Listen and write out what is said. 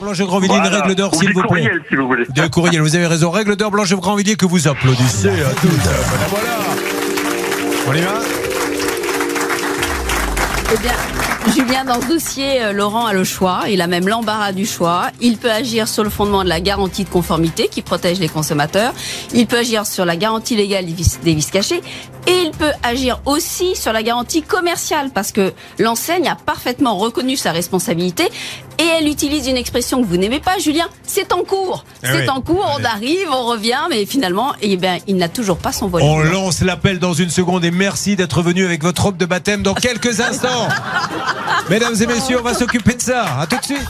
Blanche Grandvilliers, une Voilà. règle d'or, s'il vous plaît. courriel, si vous voulez. De courriel, vous avez raison. Règle d'or, Blanche Grandvilliers, que vous applaudissez à toutes. Voilà, voilà. On y va Eh bien, Julien, dans ce dossier, euh, Laurent a le choix. Il a même l'embarras du choix. Il peut agir sur le fondement de la garantie de conformité qui protège les consommateurs. Il peut agir sur la garantie légale des vis, des vices cachés. Et il peut agir aussi sur la garantie commerciale parce que l'enseigne a parfaitement reconnu sa responsabilité et elle utilise une expression que vous n'aimez pas, Julien. C'est en cours. Eh C'est oui. en cours. On arrive, on revient, mais finalement, eh ben, il n'a toujours pas son volet. On lance l'appel dans une seconde et merci d'être venu avec votre robe de baptême dans quelques instants. Mesdames et messieurs, on va s'occuper de ça. À tout de suite.